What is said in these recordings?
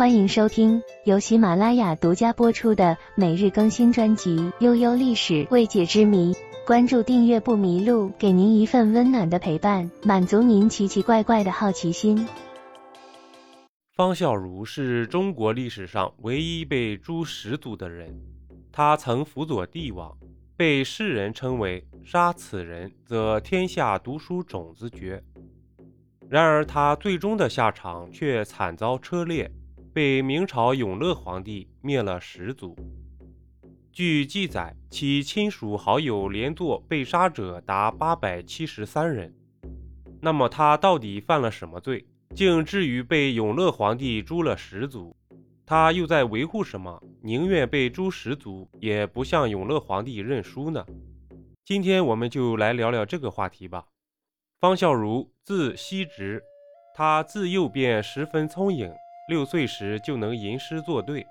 欢迎收听由喜马拉雅独家播出的每日更新专辑《悠悠历史未解之谜》。关注订阅不迷路，给您一份温暖的陪伴，满足您奇奇怪怪的好奇心。方孝孺是中国历史上唯一被诛十族的人，他曾辅佐帝王，被世人称为“杀此人，则天下读书种子绝”。然而，他最终的下场却惨遭车裂，被明朝永乐皇帝灭了十族。据记载，其亲属好友连坐被杀者达八百七十三人。那么，他到底犯了什么罪，竟至于被永乐皇帝诛了十族？他又在维护什么？宁愿被诛十族，也不向永乐皇帝认输呢？今天我们就来聊聊这个话题吧。方孝孺，字希直，他自幼便十分聪颖，六岁时就能吟诗作对，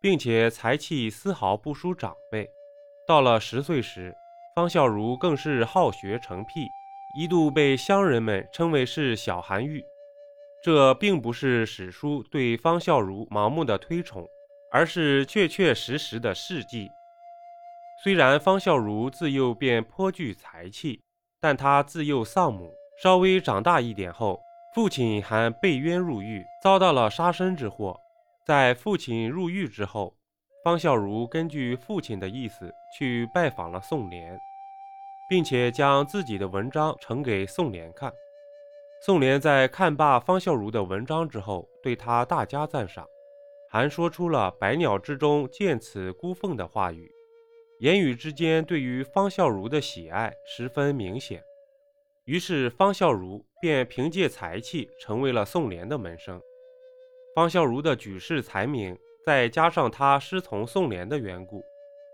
并且才气丝毫不输长辈。到了十岁时，方孝孺更是好学成癖，一度被乡人们称为是小韩愈。这并不是史书对方孝孺盲目的推崇，而是确确实实的事迹。虽然方孝孺自幼便颇具才气。但他自幼丧母，稍微长大一点后，父亲还被冤入狱，遭到了杀身之祸。在父亲入狱之后，方孝孺根据父亲的意思去拜访了宋濂，并且将自己的文章呈给宋濂看。宋濂在看罢方孝孺的文章之后，对他大加赞赏，还说出了“百鸟之中见此孤凤”的话语。言语之间对于方孝孺的喜爱十分明显，于是方孝孺便凭借才气成为了宋濂的门生。方孝孺的举世才名，再加上他师从宋濂的缘故，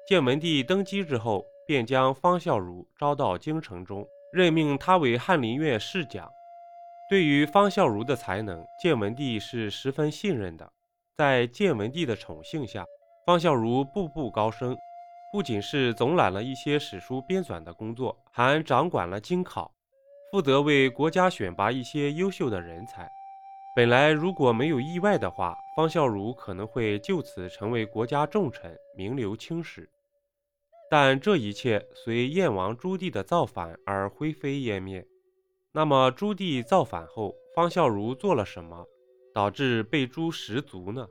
建文帝登基之后，便将方孝孺招到京城中，任命他为翰林院侍讲。对于方孝孺的才能，建文帝是十分信任的。在建文帝的宠幸下，方孝孺步步高升。不仅是总揽了一些史书编纂的工作，还掌管了京考，负责为国家选拔一些优秀的人才。本来如果没有意外的话，方孝孺可能会就此成为国家重臣，名留青史。但这一切随燕王朱棣的造反而灰飞烟灭。那么朱棣造反后，方孝孺做了什么，导致被诛十族呢？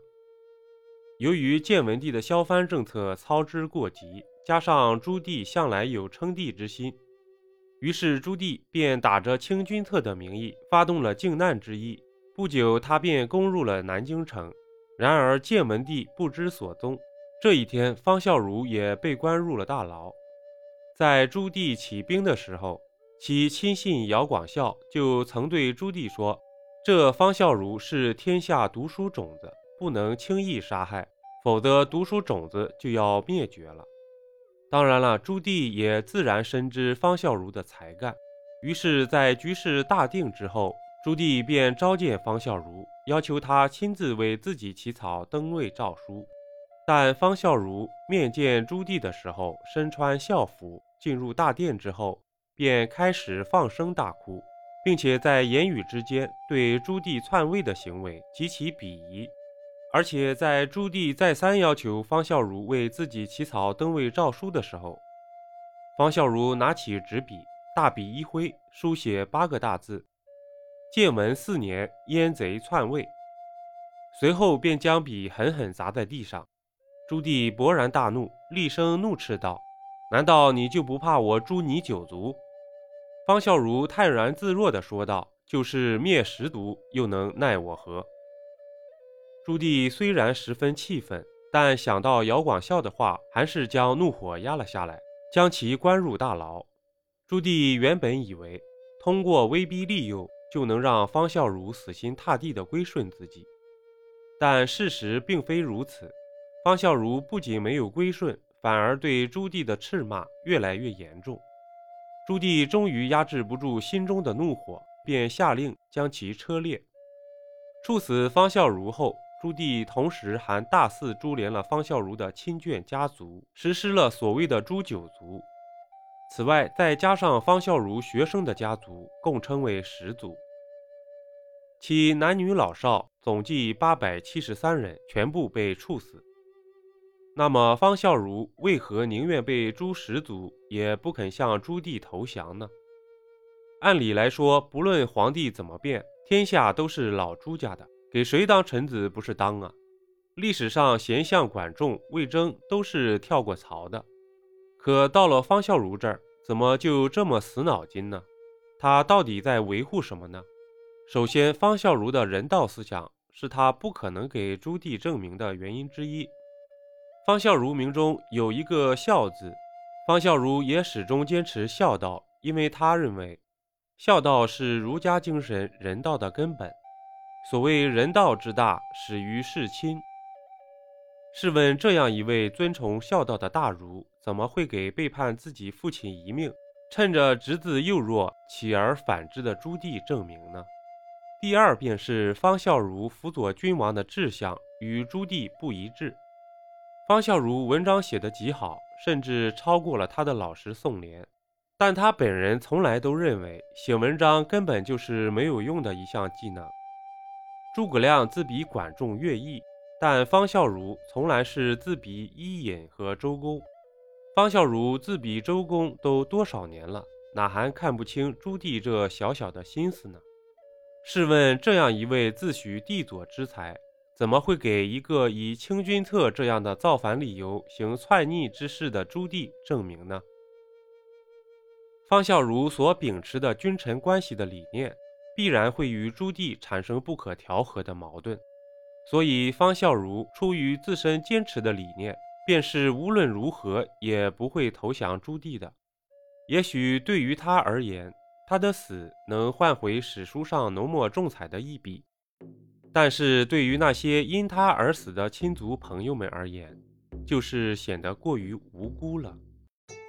由于建文帝的削藩政策操之过急，加上朱棣向来有称帝之心，于是朱棣便打着清君侧的名义发动了靖难之役。不久，他便攻入了南京城。然而建文帝不知所踪。这一天，方孝孺也被关入了大牢。在朱棣起兵的时候，其亲信姚广孝就曾对朱棣说：“这方孝孺是天下读书种子。”不能轻易杀害，否则读书种子就要灭绝了。当然了，朱棣也自然深知方孝孺的才干，于是，在局势大定之后，朱棣便召见方孝孺，要求他亲自为自己起草登位诏书。但方孝孺面见朱棣的时候，身穿孝服，进入大殿之后，便开始放声大哭，并且在言语之间对朱棣篡位的行为极其鄙夷。而且在朱棣再三要求方孝孺为自己起草登位诏书的时候，方孝孺拿起纸笔，大笔一挥，书写八个大字：“建文四年，燕贼篡位。”随后便将笔狠狠砸在地上。朱棣勃然大怒，厉声怒斥道：“难道你就不怕我诛你九族？”方孝孺泰然自若地说道：“就是灭十族，又能奈我何？”朱棣虽然十分气愤，但想到姚广孝的话，还是将怒火压了下来，将其关入大牢。朱棣原本以为通过威逼利诱就能让方孝孺死心塌地地归顺自己，但事实并非如此。方孝孺不仅没有归顺，反而对朱棣的斥骂越来越严重。朱棣终于压制不住心中的怒火，便下令将其车裂。处死方孝孺后。朱棣同时还大肆株连了方孝孺的亲眷家族，实施了所谓的“诛九族”。此外，再加上方孝孺学生的家族，共称为十族。其男女老少总计八百七十三人，全部被处死。那么方孝孺为何宁愿被诛十族，也不肯向朱棣投降呢？按理来说，不论皇帝怎么变，天下都是老朱家的，给谁当臣子不是当啊？历史上贤相管仲、魏征都是跳过槽的，可到了方孝孺这儿，怎么就这么死脑筋呢？他到底在维护什么呢？首先，方孝孺的人道思想是他不可能给朱棣证明的原因之一。方孝孺名中有一个“孝”字，方孝孺也始终坚持孝道，因为他认为孝道是儒家精神人道的根本。所谓人道之大，始于事亲。试问，这样一位尊崇孝道的大儒，怎么会给背叛自己父亲一命、趁着侄子幼弱起而反之的朱棣证明呢？第二便是方孝孺辅佐君王的志向与朱棣不一致。方孝孺文章写得极好，甚至超过了他的老师宋濂，但他本人从来都认为写文章根本就是没有用的一项技能。诸葛亮自比管仲、乐毅，但方孝孺从来是自比伊尹和周公。方孝孺自比周公都多少年了，哪还看不清朱棣这小小的心思呢？试问，这样一位自诩帝佐之才。怎么会给一个以清君侧这样的造反理由行篡逆之事的朱棣证明呢？方孝孺所秉持的君臣关系的理念，必然会与朱棣产生不可调和的矛盾，所以方孝孺出于自身坚持的理念，便是无论如何也不会投降朱棣的。也许对于他而言，他的死能换回史书上浓墨重彩的一笔。但是对于那些因他而死的亲族朋友们而言，就是显得过于无辜了。